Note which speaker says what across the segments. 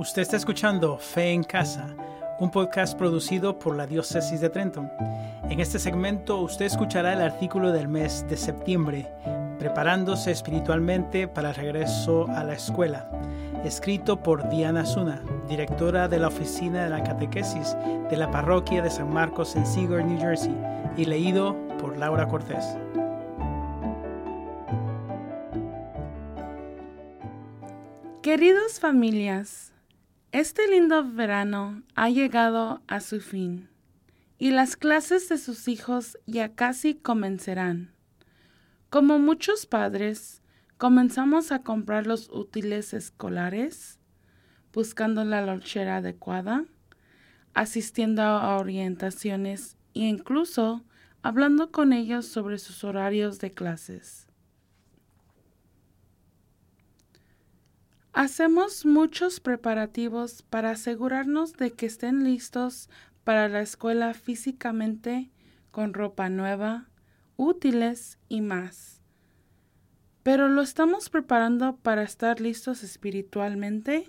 Speaker 1: Usted está escuchando Fe en Casa, un podcast producido por la Diócesis de Trenton. En este segmento usted escuchará el artículo del mes de septiembre, Preparándose espiritualmente para el regreso a la escuela, escrito por Diana Zuna, directora de la Oficina de la Catequesis de la Parroquia de San Marcos en Seagull, New Jersey, y leído por Laura Cortés.
Speaker 2: Queridos familias, este lindo verano ha llegado a su fin y las clases de sus hijos ya casi comenzarán. Como muchos padres, comenzamos a comprar los útiles escolares, buscando la lonchera adecuada, asistiendo a orientaciones e incluso hablando con ellos sobre sus horarios de clases. Hacemos muchos preparativos para asegurarnos de que estén listos para la escuela físicamente, con ropa nueva, útiles y más. Pero ¿lo estamos preparando para estar listos espiritualmente?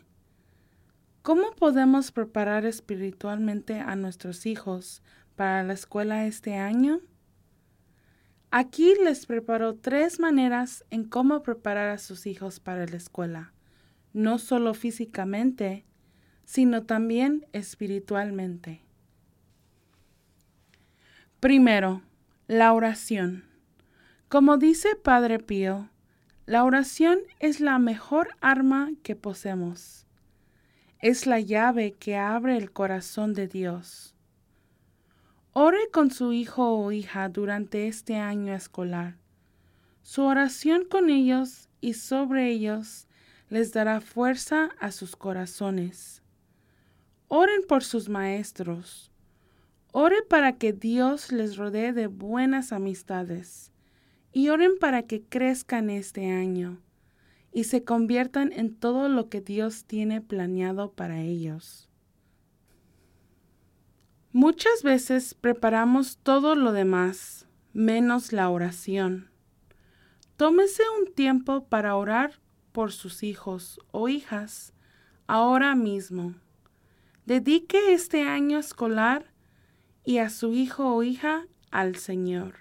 Speaker 2: ¿Cómo podemos preparar espiritualmente a nuestros hijos para la escuela este año? Aquí les preparo tres maneras en cómo preparar a sus hijos para la escuela no solo físicamente, sino también espiritualmente. Primero, la oración. Como dice Padre Pío, la oración es la mejor arma que poseemos. Es la llave que abre el corazón de Dios. Ore con su hijo o hija durante este año escolar. Su oración con ellos y sobre ellos les dará fuerza a sus corazones. Oren por sus maestros. Ore para que Dios les rodee de buenas amistades. Y oren para que crezcan este año y se conviertan en todo lo que Dios tiene planeado para ellos. Muchas veces preparamos todo lo demás, menos la oración. Tómese un tiempo para orar por sus hijos o hijas ahora mismo. Dedique este año escolar y a su hijo o hija al Señor.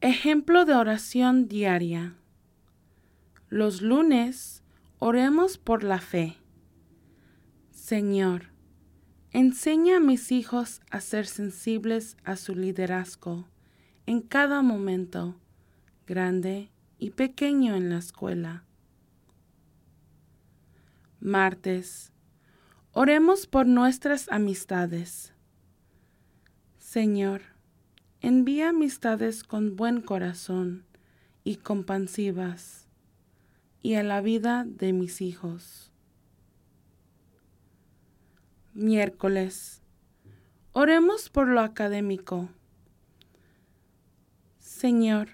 Speaker 2: Ejemplo de oración diaria. Los lunes oremos por la fe. Señor, enseña a mis hijos a ser sensibles a su liderazgo en cada momento, grande y pequeño en la escuela. Martes. Oremos por nuestras amistades. Señor, envía amistades con buen corazón y compasivas y a la vida de mis hijos. Miércoles. Oremos por lo académico. Señor,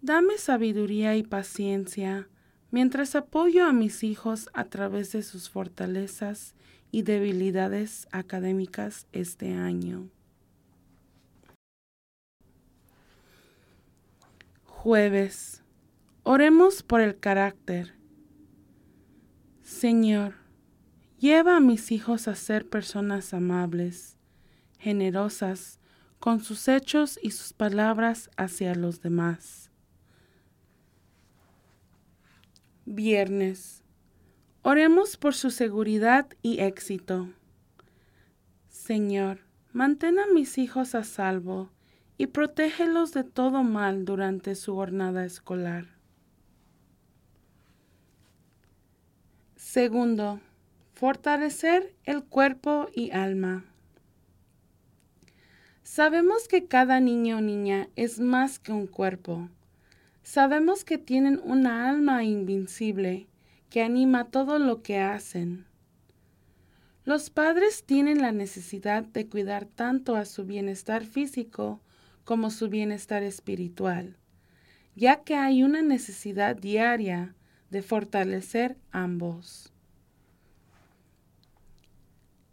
Speaker 2: Dame sabiduría y paciencia mientras apoyo a mis hijos a través de sus fortalezas y debilidades académicas este año. Jueves. Oremos por el carácter. Señor, lleva a mis hijos a ser personas amables, generosas, con sus hechos y sus palabras hacia los demás. Viernes. Oremos por su seguridad y éxito. Señor, mantén a mis hijos a salvo y protégelos de todo mal durante su jornada escolar. Segundo, fortalecer el cuerpo y alma. Sabemos que cada niño o niña es más que un cuerpo Sabemos que tienen una alma invincible que anima todo lo que hacen. Los padres tienen la necesidad de cuidar tanto a su bienestar físico como su bienestar espiritual, ya que hay una necesidad diaria de fortalecer ambos.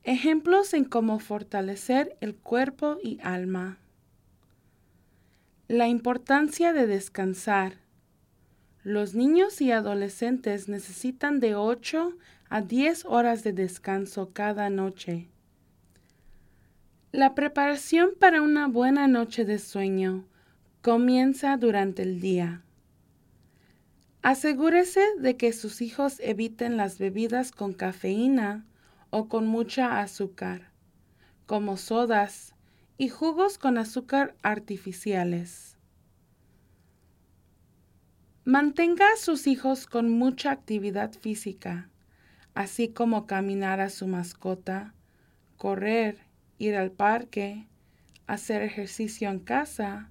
Speaker 2: Ejemplos en cómo fortalecer el cuerpo y alma. La importancia de descansar. Los niños y adolescentes necesitan de 8 a 10 horas de descanso cada noche. La preparación para una buena noche de sueño comienza durante el día. Asegúrese de que sus hijos eviten las bebidas con cafeína o con mucha azúcar, como sodas y jugos con azúcar artificiales. Mantenga a sus hijos con mucha actividad física, así como caminar a su mascota, correr, ir al parque, hacer ejercicio en casa,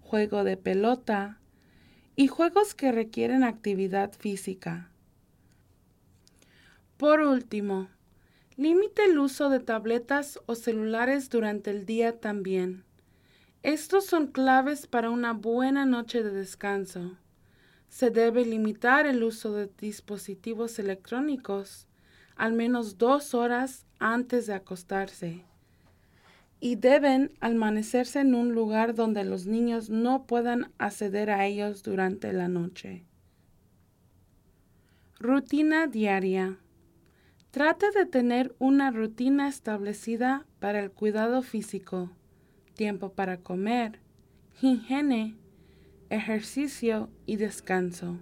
Speaker 2: juego de pelota, y juegos que requieren actividad física. Por último, limite el uso de tabletas o celulares durante el día también. Estos son claves para una buena noche de descanso. Se debe limitar el uso de dispositivos electrónicos al menos dos horas antes de acostarse y deben almacenerse en un lugar donde los niños no puedan acceder a ellos durante la noche. Rutina diaria. Trate de tener una rutina establecida para el cuidado físico, tiempo para comer, higiene, ejercicio y descanso.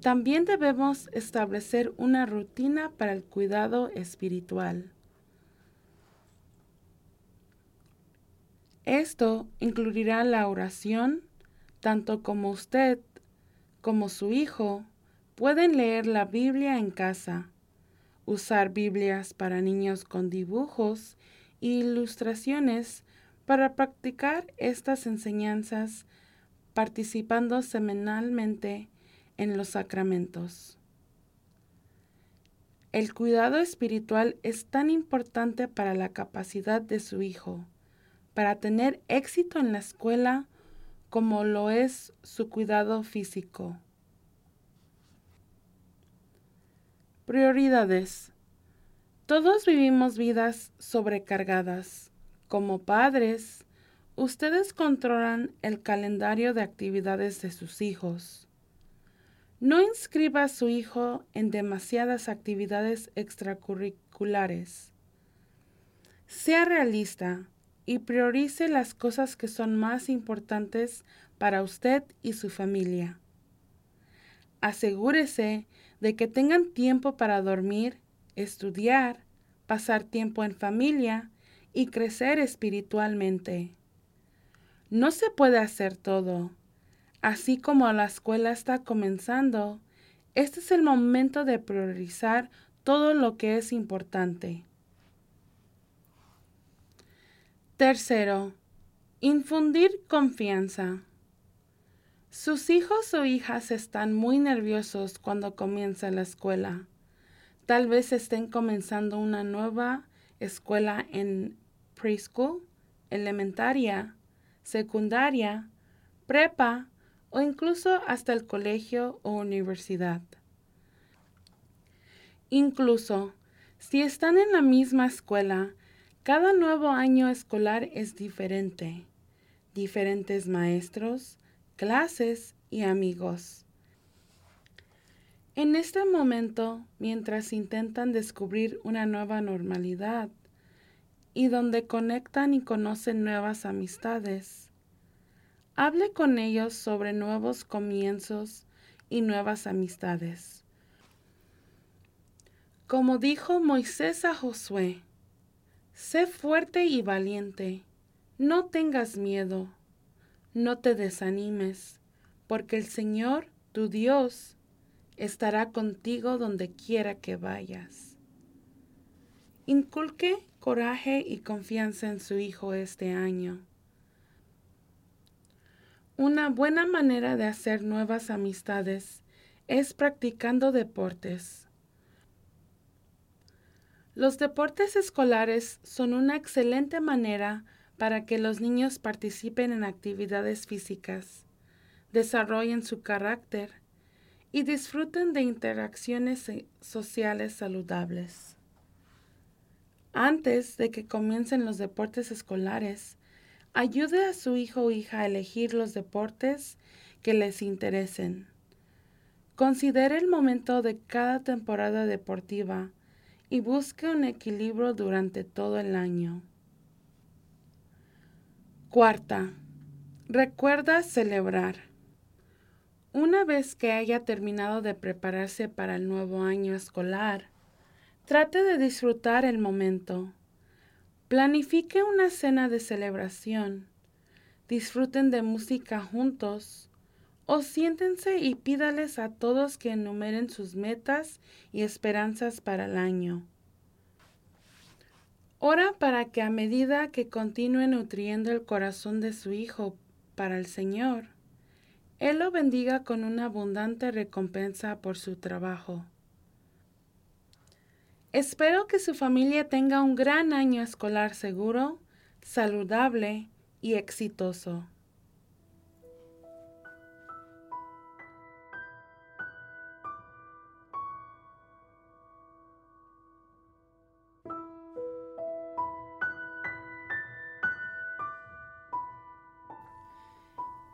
Speaker 2: También debemos establecer una rutina para el cuidado espiritual. Esto incluirá la oración, tanto como usted como su hijo pueden leer la Biblia en casa, usar Biblias para niños con dibujos e ilustraciones para practicar estas enseñanzas participando semanalmente en los sacramentos. El cuidado espiritual es tan importante para la capacidad de su hijo para tener éxito en la escuela como lo es su cuidado físico. Prioridades. Todos vivimos vidas sobrecargadas. Como padres, ustedes controlan el calendario de actividades de sus hijos. No inscriba a su hijo en demasiadas actividades extracurriculares. Sea realista y priorice las cosas que son más importantes para usted y su familia. Asegúrese de que tengan tiempo para dormir, estudiar, pasar tiempo en familia y crecer espiritualmente. No se puede hacer todo. Así como la escuela está comenzando, este es el momento de priorizar todo lo que es importante. Tercero, infundir confianza. Sus hijos o hijas están muy nerviosos cuando comienza la escuela. Tal vez estén comenzando una nueva escuela en preschool, elementaria, secundaria, prepa o incluso hasta el colegio o universidad. Incluso si están en la misma escuela, cada nuevo año escolar es diferente. Diferentes maestros, clases y amigos. En este momento, mientras intentan descubrir una nueva normalidad y donde conectan y conocen nuevas amistades, hable con ellos sobre nuevos comienzos y nuevas amistades. Como dijo Moisés a Josué, Sé fuerte y valiente, no tengas miedo, no te desanimes, porque el Señor, tu Dios, estará contigo donde quiera que vayas. Inculque coraje y confianza en su Hijo este año. Una buena manera de hacer nuevas amistades es practicando deportes. Los deportes escolares son una excelente manera para que los niños participen en actividades físicas, desarrollen su carácter y disfruten de interacciones sociales saludables. Antes de que comiencen los deportes escolares, ayude a su hijo o hija a elegir los deportes que les interesen. Considere el momento de cada temporada deportiva y busque un equilibrio durante todo el año. Cuarta, recuerda celebrar. Una vez que haya terminado de prepararse para el nuevo año escolar, trate de disfrutar el momento. Planifique una cena de celebración. Disfruten de música juntos o siéntense y pídales a todos que enumeren sus metas y esperanzas para el año. Ora para que a medida que continúe nutriendo el corazón de su Hijo para el Señor, Él lo bendiga con una abundante recompensa por su trabajo. Espero que su familia tenga un gran año escolar seguro, saludable y exitoso.